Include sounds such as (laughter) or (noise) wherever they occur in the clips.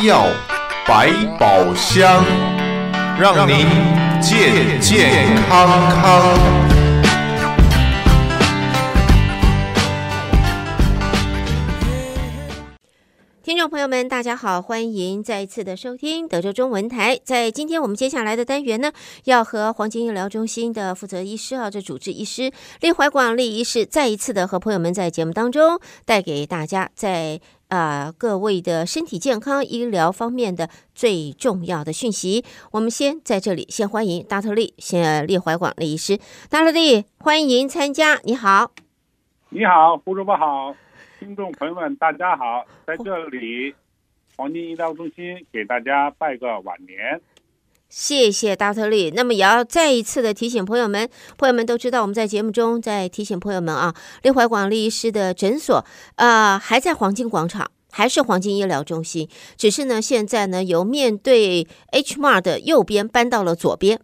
医药百宝箱，让您健健康康。听众朋友们，大家好，欢迎再一次的收听德州中文台。在今天我们接下来的单元呢，要和黄金医疗中心的负责医师啊，这主治医师利怀广利医师再一次的和朋友们在节目当中带给大家在、啊、各位的身体健康医疗方面的最重要的讯息。我们先在这里先欢迎大特利，先列怀广的医师，大特利欢迎参加。你好，你好，胡主播好。听众朋友们，大家好，在这里，黄金医疗中心给大家拜个晚年。谢谢大特利。那么也要再一次的提醒朋友们，朋友们都知道我们在节目中在提醒朋友们啊，利怀广利医师的诊所啊、还在黄金广场，还是黄金医疗中心，只是呢现在呢由面对 H Mart 的右边搬到了左边，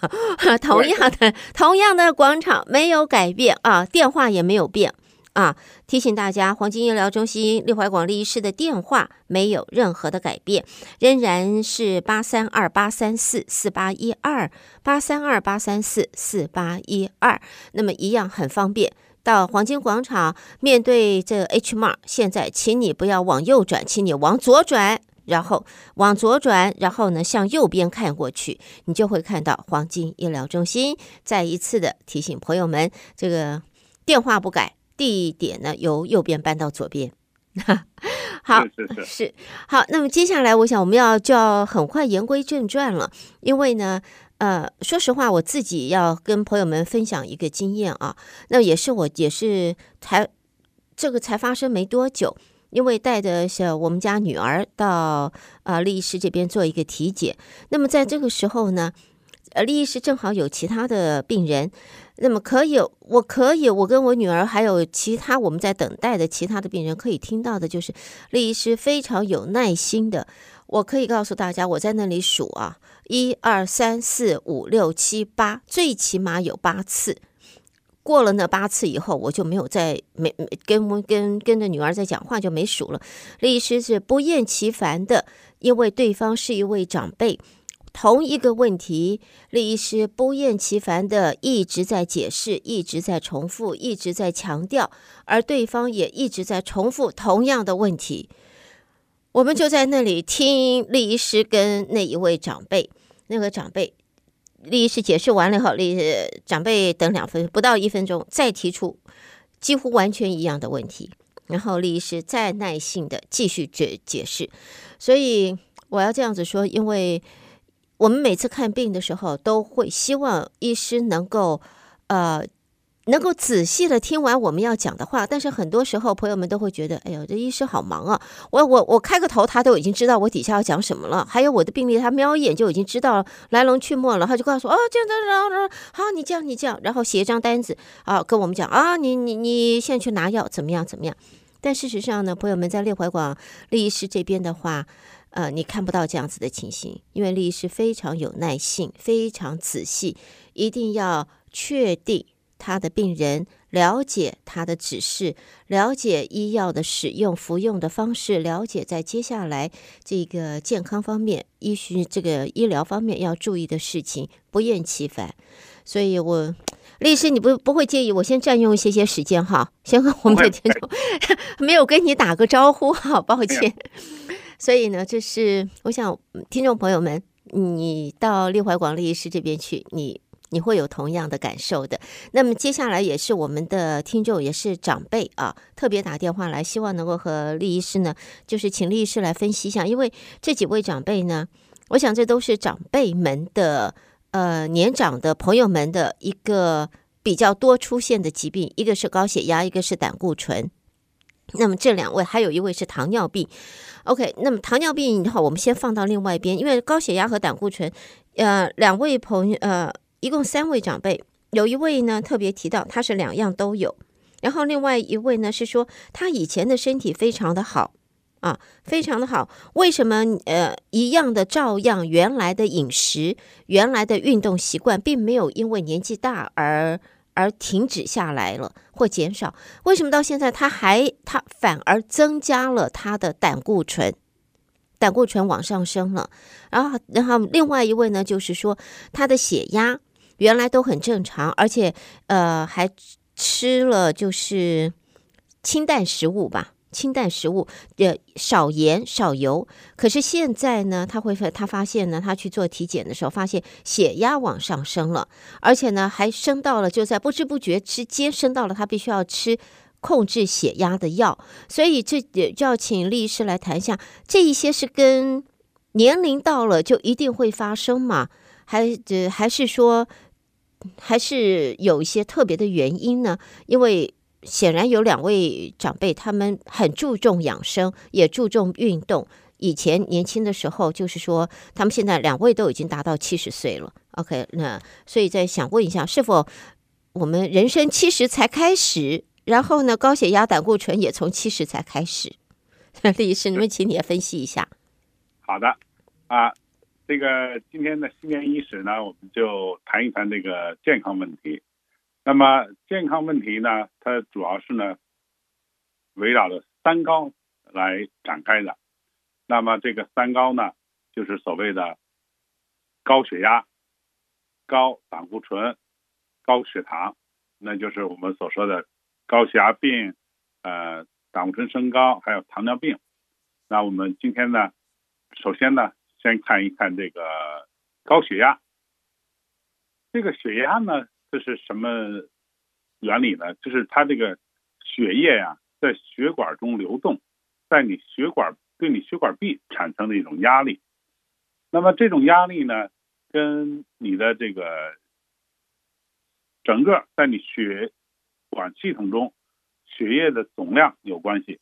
(laughs) 同样的同样的广场没有改变啊，电话也没有变。啊，提醒大家，黄金医疗中心利怀广利医师的电话没有任何的改变，仍然是八三二八三四四八一二八三二八三四四八一二。那么一样很方便，到黄金广场面对这 H mark，现在请你不要往右转，请你往左转，然后往左转，然后呢向右边看过去，你就会看到黄金医疗中心。再一次的提醒朋友们，这个电话不改。地点呢，由右边搬到左边，(laughs) 好是是是，是好。那么接下来，我想我们要就要很快言归正传了，因为呢，呃，说实话，我自己要跟朋友们分享一个经验啊，那也是我也是才这个才发生没多久，因为带着小我们家女儿到啊、呃、利医师这边做一个体检，那么在这个时候呢，呃，丽医师正好有其他的病人。那么可以，我可以，我跟我女儿还有其他我们在等待的其他的病人可以听到的，就是利医师非常有耐心的。我可以告诉大家，我在那里数啊，一二三四五六七八，最起码有八次。过了那八次以后，我就没有再没跟跟跟跟着女儿在讲话，就没数了。利医师是不厌其烦的，因为对方是一位长辈。同一个问题，李医师不厌其烦的一直在解释，一直在重复，一直在强调，而对方也一直在重复同样的问题。我们就在那里听李医师跟那一位长辈，那个长辈，李医师解释完了以后，利长辈等两分不到一分钟，再提出几乎完全一样的问题，然后李医师再耐心的继续解解释。所以我要这样子说，因为。我们每次看病的时候，都会希望医师能够，呃，能够仔细的听完我们要讲的话。但是很多时候，朋友们都会觉得，哎呦，这医师好忙啊！我我我开个头，他都已经知道我底下要讲什么了。还有我的病历，他瞄一眼就已经知道来龙去脉了。他就告诉我，哦，这样这样，然后然后好，你这样你这样，然后写一张单子啊，跟我们讲啊，你你你现在去拿药，怎么样怎么样？但事实上呢，朋友们在利怀广利医师这边的话。呃，你看不到这样子的情形，因为律师非常有耐性，非常仔细，一定要确定他的病人了解他的指示，了解医药的使用、服用的方式，了解在接下来这个健康方面、医学这个医疗方面要注意的事情，不厌其烦。所以我，律师，你不不会介意我先占用一些些时间哈？先和我们的听众 (laughs) 没有跟你打个招呼，好抱歉。所以呢，这是我想听众朋友们，你到利怀广利医师这边去，你你会有同样的感受的。那么接下来也是我们的听众，也是长辈啊，特别打电话来，希望能够和利医师呢，就是请利医师来分析一下，因为这几位长辈呢，我想这都是长辈们的呃年长的朋友们的一个比较多出现的疾病，一个是高血压，一个是胆固醇。那么这两位还有一位是糖尿病，OK。那么糖尿病好，我们先放到另外一边，因为高血压和胆固醇，呃，两位朋友，呃，一共三位长辈，有一位呢特别提到他是两样都有，然后另外一位呢是说他以前的身体非常的好啊，非常的好，为什么呃一样的照样原来的饮食、原来的运动习惯，并没有因为年纪大而。而停止下来了或减少，为什么到现在他还他反而增加了他的胆固醇？胆固醇往上升了，然后然后另外一位呢，就是说他的血压原来都很正常，而且呃还吃了就是清淡食物吧。清淡食物，呃，少盐少油。可是现在呢，他会他发现呢，他去做体检的时候，发现血压往上升了，而且呢，还升到了就在不知不觉之间升到了他必须要吃控制血压的药。所以这就要请律师来谈一下，这一些是跟年龄到了就一定会发生吗？还呃还是说还是有一些特别的原因呢？因为显然有两位长辈，他们很注重养生，也注重运动。以前年轻的时候，就是说，他们现在两位都已经达到七十岁了。OK，那所以在想问一下，是否我们人生七十才开始？然后呢，高血压、胆固醇也从七十才开始？(laughs) 李医师，你们请你也分析一下。好的，啊，这个今天的新年伊始呢，我们就谈一谈这个健康问题。那么健康问题呢，它主要是呢，围绕着三高来展开的。那么这个三高呢，就是所谓的高血压、高胆固醇、高血糖，那就是我们所说的高血压病、呃胆固醇升高，还有糖尿病。那我们今天呢，首先呢，先看一看这个高血压。这个血压呢，这是什么原理呢？就是它这个血液呀，在血管中流动，在你血管对你血管壁产生的一种压力。那么这种压力呢，跟你的这个整个在你血管系统中血液的总量有关系。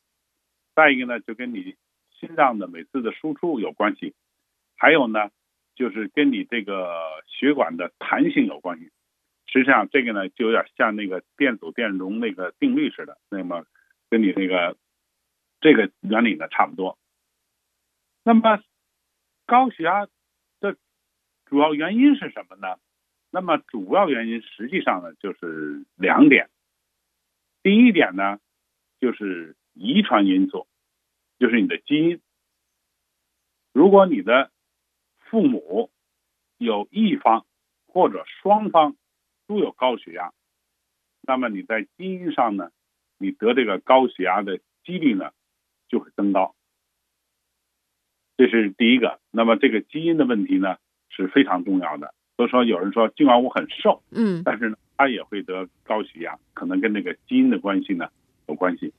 再一个呢，就跟你心脏的每次的输出有关系。还有呢，就是跟你这个血管的弹性有关系。实际上，这个呢，就有点像那个电阻电容那个定律似的，那么跟你那个这个原理呢差不多。那么高血压的主要原因是什么呢？那么主要原因实际上呢就是两点。第一点呢就是遗传因素，就是你的基因。如果你的父母有一方或者双方，都有高血压，那么你在基因上呢，你得这个高血压的几率呢就会增高。这是第一个。那么这个基因的问题呢是非常重要的。所以说有人说，尽管我很瘦，嗯，但是呢他也会得高血压，可能跟那个基因的关系呢有关系。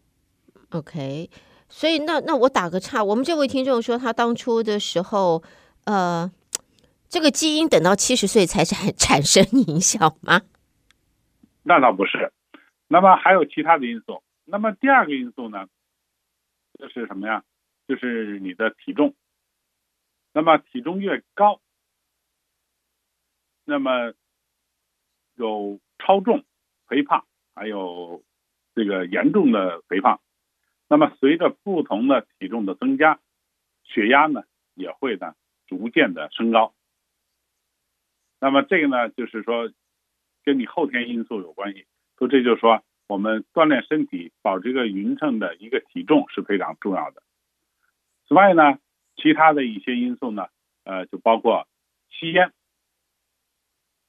OK，所以那那我打个岔，我们这位听众说他当初的时候，呃。这个基因等到七十岁才产产生影响吗？那倒不是，那么还有其他的因素。那么第二个因素呢，就是什么呀？就是你的体重。那么体重越高，那么有超重、肥胖，还有这个严重的肥胖。那么随着不同的体重的增加，血压呢也会呢逐渐的升高。那么这个呢，就是说，跟你后天因素有关系。所以这就是说，我们锻炼身体，保持一个匀称的一个体重是非常重要的。此外呢，其他的一些因素呢，呃，就包括吸烟，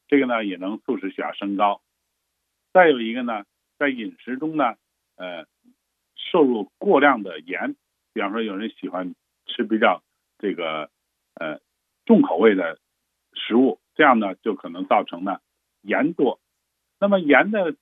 这个呢也能促使血压升高。再有一个呢，在饮食中呢，呃，摄入过量的盐，比方说有人喜欢吃比较这个呃重口味的食物。这样呢，就可能造成呢盐多。那么盐的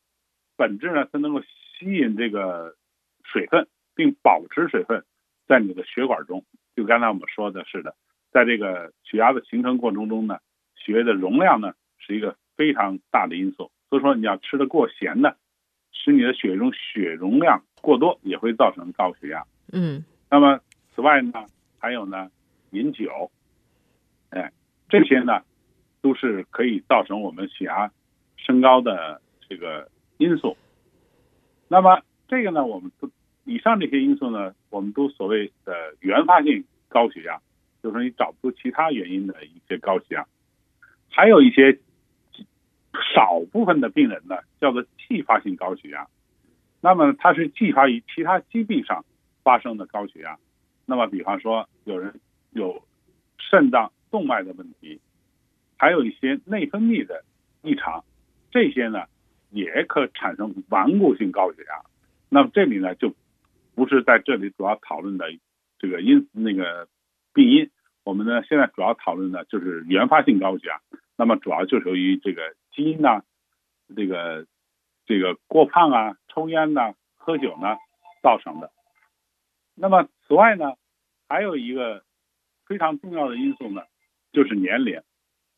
本质呢，它能够吸引这个水分，并保持水分在你的血管中。就刚才我们说的是的，在这个血压的形成过程中呢，血液的容量呢是一个非常大的因素。所以说，你要吃的过咸呢，使你的血中血容量过多，也会造成高血压。嗯。那么此外呢，还有呢，饮酒，哎，这些呢。都是可以造成我们血压升高的这个因素。那么这个呢，我们都以上这些因素呢，我们都所谓的原发性高血压，就是你找不出其他原因的一些高血压。还有一些少部分的病人呢，叫做继发性高血压。那么它是继发于其他疾病上发生的高血压。那么比方说有人有肾脏动脉的问题，还有一些内分泌的异常，这些呢也可产生顽固性高血压。那么这里呢就不是在这里主要讨论的这个因那个病因，我们呢现在主要讨论的就是原发性高血压。那么主要就是由于这个基因呐，这个这个过胖啊、抽烟呐、喝酒呢造成的。那么此外呢，还有一个非常重要的因素呢，就是年龄。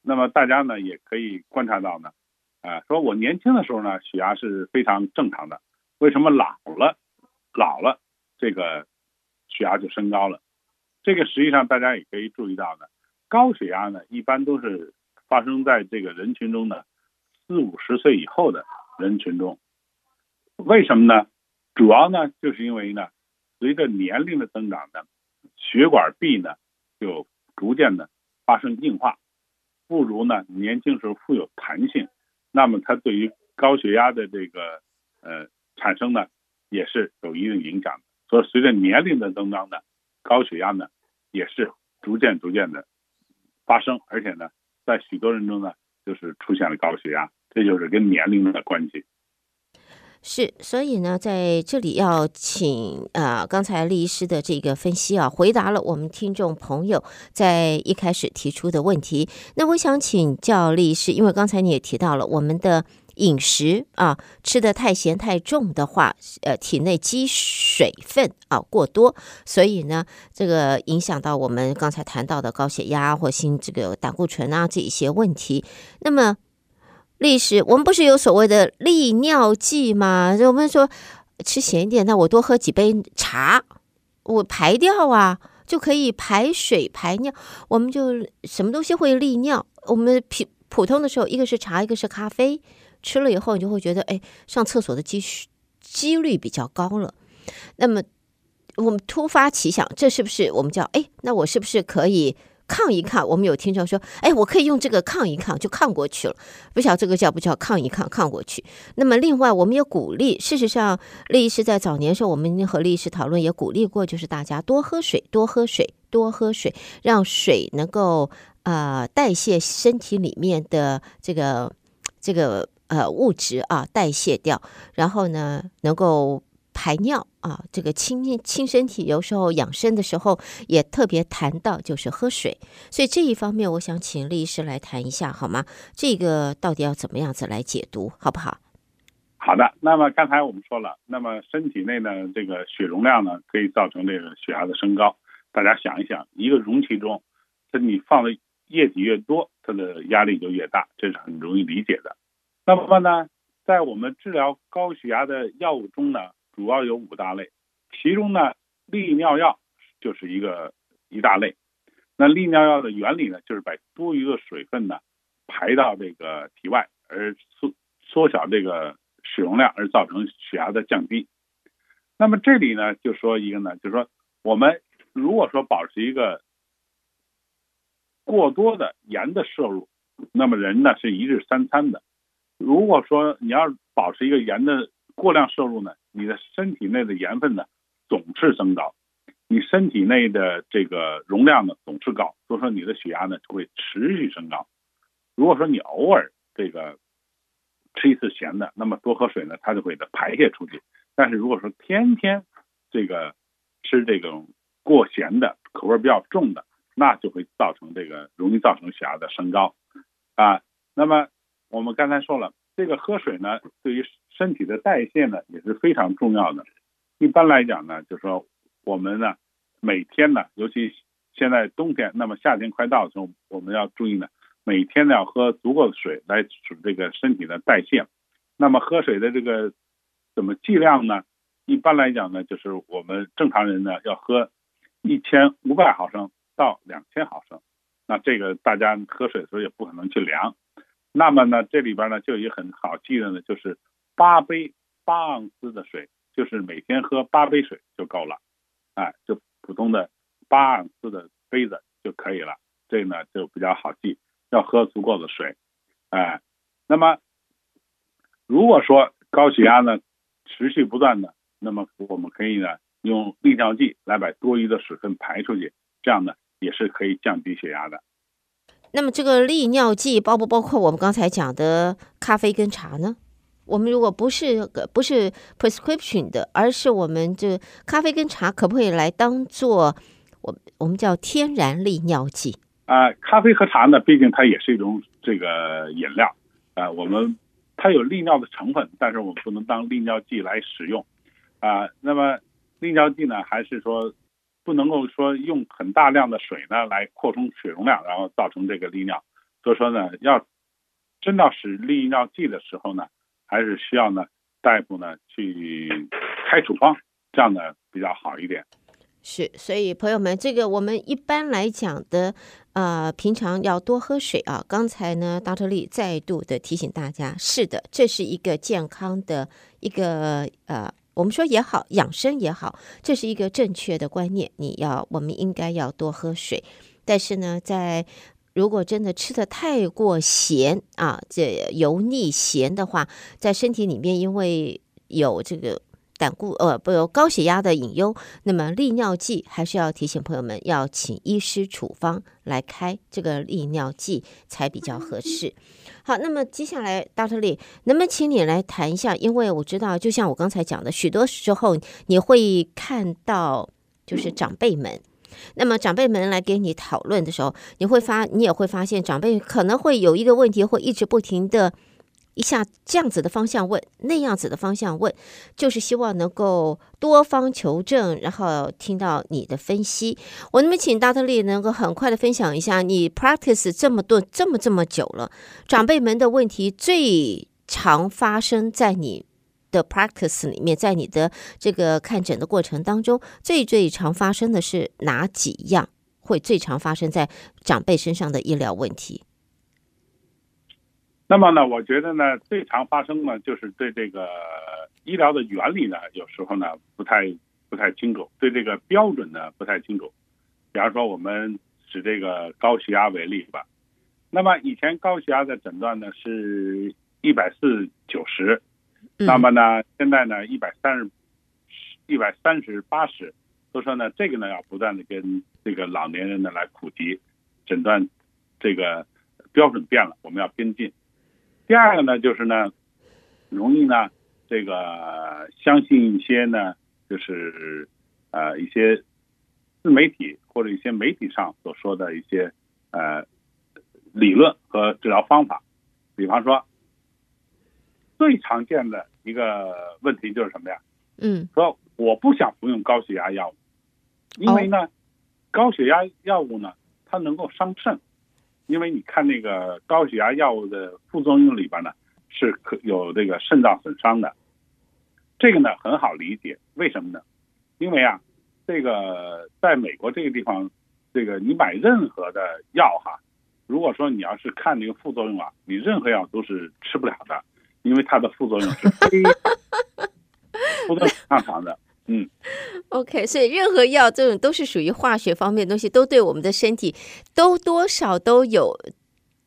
那么大家呢也可以观察到呢，啊，说我年轻的时候呢血压是非常正常的，为什么老了老了这个血压就升高了？这个实际上大家也可以注意到呢，高血压呢一般都是发生在这个人群中的四五十岁以后的人群中。为什么呢？主要呢就是因为呢。随着年龄的增长呢，血管壁呢就逐渐的发生硬化，不如呢年轻时候富有弹性。那么它对于高血压的这个呃产生呢也是有一定影响的。所以随着年龄的增长呢，高血压呢也是逐渐逐渐的发生，而且呢在许多人中呢就是出现了高血压，这就是跟年龄的关系。是，所以呢，在这里要请啊、刚才厉医师的这个分析啊，回答了我们听众朋友在一开始提出的问题。那我想请教厉医师，因为刚才你也提到了，我们的饮食啊，吃得太咸太重的话，呃，体内积水分啊过多，所以呢，这个影响到我们刚才谈到的高血压或心这个胆固醇啊这一些问题。那么。历史，我们不是有所谓的利尿剂吗？我们说吃咸一点，那我多喝几杯茶，我排掉啊，就可以排水排尿。我们就什么东西会利尿？我们普普通的时候，一个是茶，一个是咖啡，吃了以后你就会觉得，哎，上厕所的几几率比较高了。那么我们突发奇想，这是不是我们叫哎？那我是不是可以？抗一抗，我们有听众说，哎，我可以用这个抗一抗，就抗过去了。不晓得这个叫不叫抗一抗，抗过去。那么另外，我们也鼓励，事实上，厉医师在早年时候，我们和厉医师讨论也鼓励过，就是大家多喝水，多喝水，多喝水，让水能够呃代谢身体里面的这个这个呃物质啊代谢掉，然后呢能够。排尿啊，这个清清身体，有时候养生的时候也特别谈到，就是喝水。所以这一方面，我想请厉医师来谈一下，好吗？这个到底要怎么样子来解读，好不好？好的。那么刚才我们说了，那么身体内呢，这个血容量呢，可以造成这个血压的升高。大家想一想，一个容器中，它你放的液体越多，它的压力就越大，这是很容易理解的。那么呢，在我们治疗高血压的药物中呢，主要有五大类，其中呢，利尿药就是一个一大类。那利尿药的原理呢，就是把多余的水分呢排到这个体外，而缩缩小这个血容量，而造成血压的降低。那么这里呢，就说一个呢，就是说我们如果说保持一个过多的盐的摄入，那么人呢是一日三餐的。如果说你要保持一个盐的过量摄入呢，你的身体内的盐分呢总是增高，你身体内的这个容量呢总是高，所以说你的血压呢就会持续升高。如果说你偶尔这个吃一次咸的，那么多喝水呢，它就会的排泄出去。但是如果说天天这个吃这种过咸的、口味比较重的，那就会造成这个容易造成血压的升高啊。那么我们刚才说了，这个喝水呢，对于身体的代谢呢也是非常重要的。一般来讲呢，就是说我们呢每天呢，尤其现在冬天，那么夏天快到的时候，我们要注意呢，每天呢要喝足够的水来使这个身体的代谢。那么喝水的这个怎么计量呢？一般来讲呢，就是我们正常人呢要喝一千五百毫升到两千毫升。那这个大家喝水的时候也不可能去量。那么呢，这里边呢就有一个很好记的呢，就是。八杯八盎司的水，就是每天喝八杯水就够了，哎，就普通的八盎司的杯子就可以了。这呢就比较好记，要喝足够的水，哎，那么如果说高血压呢持续不断的，那么我们可以呢用利尿剂来把多余的水分排出去，这样呢也是可以降低血压的。那么这个利尿剂包不包括我们刚才讲的咖啡跟茶呢？我们如果不是不是 prescription 的，而是我们这咖啡跟茶，可不可以来当做我我们叫天然利尿剂？啊、咖啡和茶呢，毕竟它也是一种这个饮料，啊、我们它有利尿的成分，但是我们不能当利尿剂来使用，啊、那么利尿剂呢，还是说不能够说用很大量的水呢来扩充水容量，然后造成这个利尿，所以说呢，要真到使利尿剂的时候呢，还是需要呢大夫呢去开处方，这样呢比较好一点。是，所以朋友们，这个我们一般来讲的，呃，平常要多喝水啊。刚才呢，Dr. Lee 再度的提醒大家，是的，这是一个健康的一个呃，我们说也好，养生也好，这是一个正确的观念。你要，我们应该要多喝水。但是呢，在如果真的吃的太过咸啊，这油腻咸的话，在身体里面因为有这个。胆固呃不有高血压的隐忧，那么利尿剂还是要提醒朋友们要请医师处方来开这个利尿剂才比较合适。好，那么接下来大特利能不能请你来谈一下？因为我知道，就像我刚才讲的，许多时候你会看到就是长辈们，那么长辈们来给你讨论的时候，你会发你也会发现长辈可能会有一个问题，会一直不停的。一下这样子的方向问，那样子的方向问，就是希望能够多方求证，然后听到你的分析。我那么请 Dr. Lee 能够很快的分享一下，你 practice 这么多这么这么久了，长辈们的问题最常发生在你的 practice 里面，在你的这个看诊的过程当中，最最常发生的是哪几样？会最常发生在长辈身上的医疗问题？那么呢，我觉得呢，最常发生呢，就是对这个医疗的原理呢，有时候呢不太不太清楚，对这个标准呢不太清楚。比方说，我们使这个高血压为例吧。那么以前高血压的诊断呢是一百四九十，那么呢现在呢一百三十一百三十八十，所以说呢这个呢要不断的跟这个老年人呢来普及诊断，这个标准变了，我们要跟进。第二个呢，就是呢，容易呢，这个相信一些呢，就是呃一些自媒体或者一些媒体上所说的一些呃理论和治疗方法。比方说，最常见的一个问题就是什么呀？嗯，说我不想服用高血压药物，因为呢，高血压药物呢，它能够伤肾。因为你看那个高血压药物的副作用里边呢，是可有这个肾脏损伤的，这个呢很好理解，为什么呢？因为啊，这个在美国这个地方，这个你买任何的药哈，如果说你要是看这个副作用啊，你任何药都是吃不了的，因为它的副作用是非 (laughs) 副作用非常强的。嗯，OK，所以任何药这种都是属于化学方面的东西，都对我们的身体都多少都有，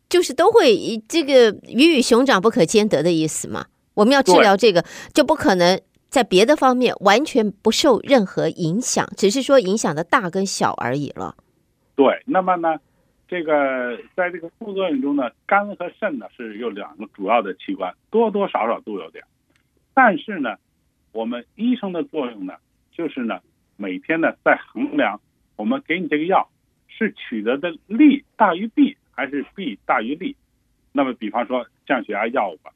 就是都会这个鱼与熊掌不可兼得的意思嘛。我们要治疗这个，就不可能在别的方面完全不受任何影响，只是说影响的大跟小而已了。对，那么呢，这个在这个副作用中呢，肝和肾呢是有两个主要的器官，多多少少都有点，但是呢。我们医生的作用呢，就是呢，每天呢在衡量我们给你这个药是取得的利大于弊还是弊大于利。那么，比方说降血压药物吧，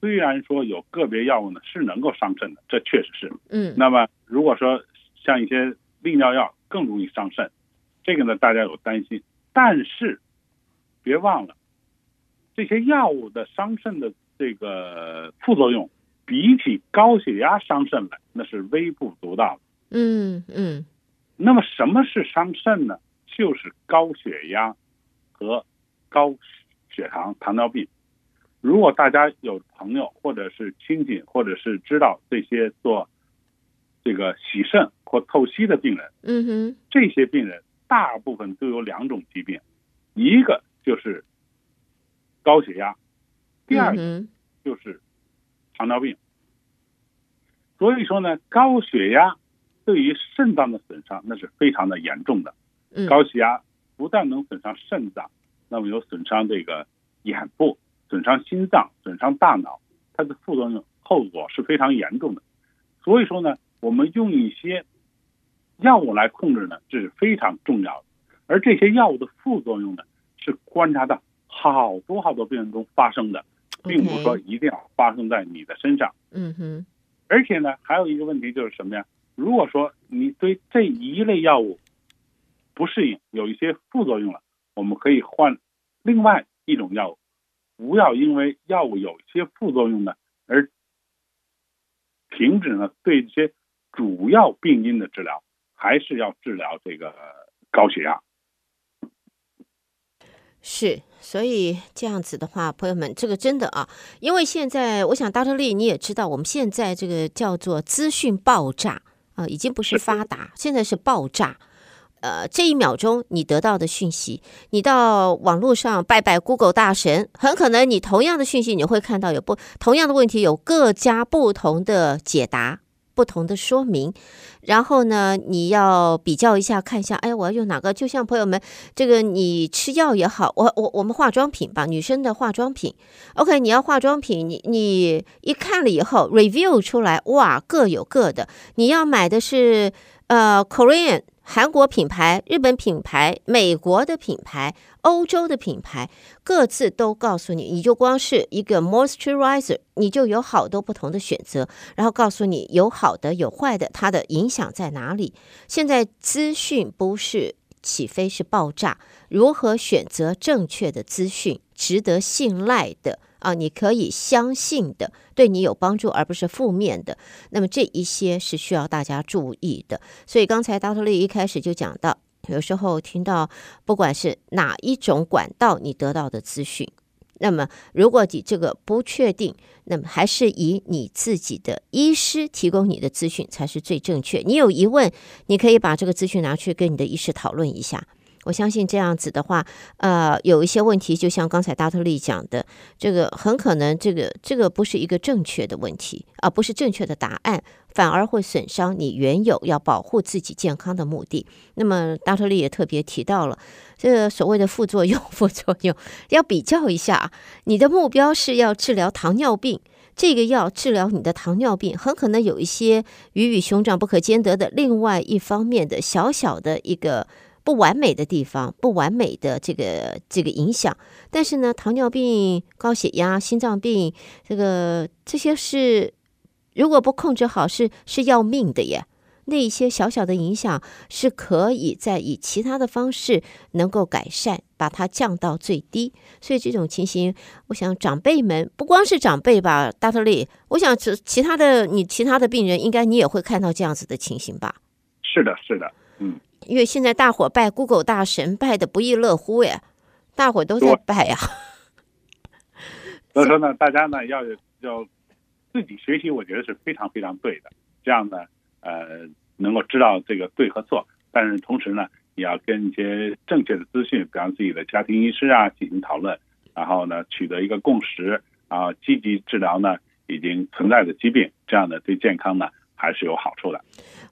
虽然说有个别药物呢是能够伤肾的，这确实是。嗯。那么，如果说像一些利尿药更容易伤肾，这个呢大家有担心。但是别忘了，这些药物的伤肾的这个副作用。比起高血压伤肾来，那是微不足道的。嗯嗯。那么什么是伤肾呢？就是高血压和高血糖、糖尿病。如果大家有朋友或者是亲戚，或者是知道这些做这个洗肾或透析的病人，嗯哼，这些病人大部分都有两种疾病，一个就是高血压，第二个就是。糖尿病，所以说呢，高血压对于肾脏的损伤那是非常的严重的。嗯，高血压不但能损伤肾脏，那么有损伤这个眼部、损伤心脏、损伤大脑，它的副作用后果是非常严重的。所以说呢，我们用一些药物来控制呢，这是非常重要的。而这些药物的副作用呢，是观察到好多好多病人中发生的，并不是说一定要发生在你的身上。嗯哼。而且呢，还有一个问题就是什么呀？如果说你对这一类药物不适应，有一些副作用了，我们可以换另外一种药物。不要因为药物有一些副作用呢，而停止呢对这些主要病因的治疗，还是要治疗这个高血压。是，所以这样子的话，朋友们，这个真的啊，因为现在我想，Dr. Lee 你也知道，我们现在这个叫做资讯爆炸啊，已经不是发达，现在是爆炸。呃，这一秒钟你得到的讯息，你到网络上拜拜 Google 大神，很可能你同样的讯息，你会看到有不同样的问题，有各家不同的解答。不同的说明，然后呢，你要比较一下，看一下，哎，我要用哪个？就像朋友们，这个你吃药也好，我我我们化妆品吧，女生的化妆品，OK，你要化妆品，你你一看了以后，review 出来，哇，各有各的，你要买的是呃 Korean。韩国品牌、日本品牌、美国的品牌、欧洲的品牌，各自都告诉你，你就光是一个 moisturizer，你就有好多不同的选择，然后告诉你有好的有坏的，它的影响在哪里。现在资讯不是起飞，是爆炸，如何选择正确的资讯，值得信赖的？啊，你可以相信的，对你有帮助，而不是负面的。那么这一些是需要大家注意的。所以刚才 Dr. Lee 一开始就讲到，有时候听到不管是哪一种管道你得到的资讯，那么如果你这个不确定，那么还是以你自己的医师提供你的资讯才是最正确。你有疑问，你可以把这个资讯拿去跟你的医师讨论一下。我相信这样子的话，呃，有一些问题，就像刚才达特利讲的，这个很可能这个这个不是一个正确的问题啊，不是正确的答案，反而会损伤你原有要保护自己健康的目的。那么达特利也特别提到了这个所谓的副作用，副作用要比较一下，你的目标是要治疗糖尿病，这个药治疗你的糖尿病，很可能有一些鱼与熊掌不可兼得的另外一方面的小小的一个。不完美的地方，不完美的这个这个影响，但是呢，糖尿病、高血压、心脏病，这个这些是如果不控制好，是是要命的耶。那一些小小的影响是可以再以其他的方式能够改善，把它降到最低。所以这种情形，我想长辈们不光是长辈吧，Dr. Lee，我想其其他的你其他的病人，应该你也会看到这样子的情形吧？是的，是的，嗯。因为现在大伙拜 Google 大神拜的不亦乐乎呀，大伙都在拜呀。(laughs) 所以说呢，大家呢要要自己学习，我觉得是非常非常对的。这样呢，呃，能够知道这个对和错，但是同时呢，也要跟一些正确的资讯，比方自己的家庭医师啊进行讨论，然后呢取得一个共识，啊，积极治疗呢已经存在的疾病，这样呢对健康呢还是有好处的。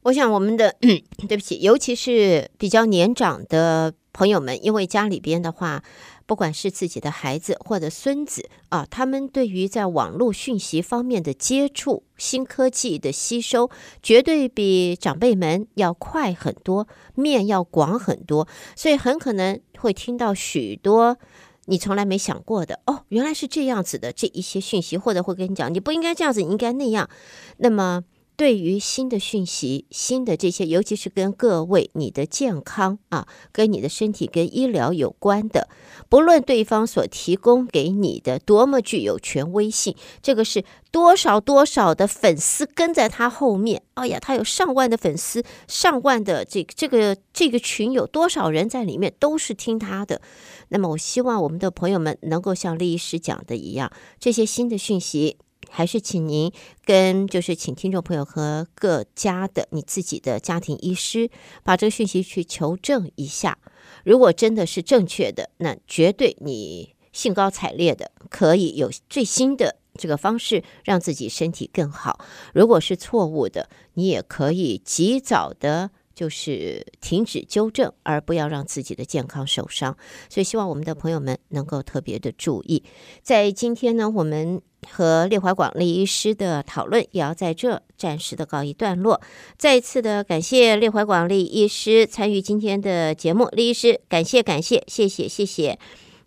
我想，我们的 (clears throat) 对不起，尤其是比较年长的朋友们，因为家里边的话，不管是自己的孩子或者孙子啊，他们对于在网络讯息方面的接触、新科技的吸收，绝对比长辈们要快很多，面要广很多，所以很可能会听到许多你从来没想过的哦，原来是这样子的这一些讯息，或者会跟你讲，你不应该这样子，你应该那样，那么。对于新的讯息、新的这些，尤其是跟各位你的健康啊，跟你的身体、跟医疗有关的，不论对方所提供给你的多么具有权威性，这个是多少多少的粉丝跟在他后面，哎呀，他有上万的粉丝，上万的这个这个这个群有多少人在里面，都是听他的。那么，我希望我们的朋友们能够像李医师讲的一样，这些新的讯息。还是请您跟，就是请听众朋友和各家的你自己的家庭医师，把这个讯息去求证一下。如果真的是正确的，那绝对你兴高采烈的可以有最新的这个方式让自己身体更好。如果是错误的，你也可以及早的就是停止纠正，而不要让自己的健康受伤。所以希望我们的朋友们能够特别的注意。在今天呢，我们和列怀广利医师的讨论也要在这暂时的告一段落。再一次的感谢列怀广利医师参与今天的节目，酈医师感谢感谢，谢谢谢谢。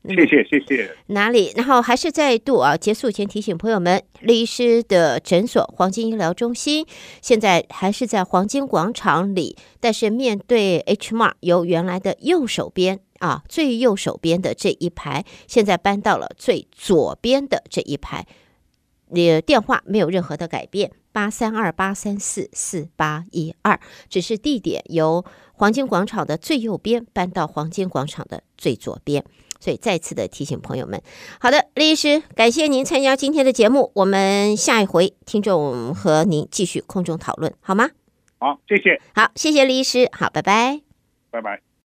谢谢谢谢。哪里？然后还是再度啊，结束前提醒朋友们，酈医师的诊所黄金医疗中心现在还是在黄金广场里，但是面对 H Mart 由原来的右手边啊，最右手边的这一排，现在搬到了最左边的这一排。你电话没有任何的改变，八三二八三四四八一二，只是地点由黄金广场的最右边搬到黄金广场的最左边。所以再次的提醒朋友们，好的，李医师，感谢您参加今天的节目，我们下一回听众和您继续空中讨论，好吗？好，谢谢。好，谢谢李医师，好，拜拜，拜拜。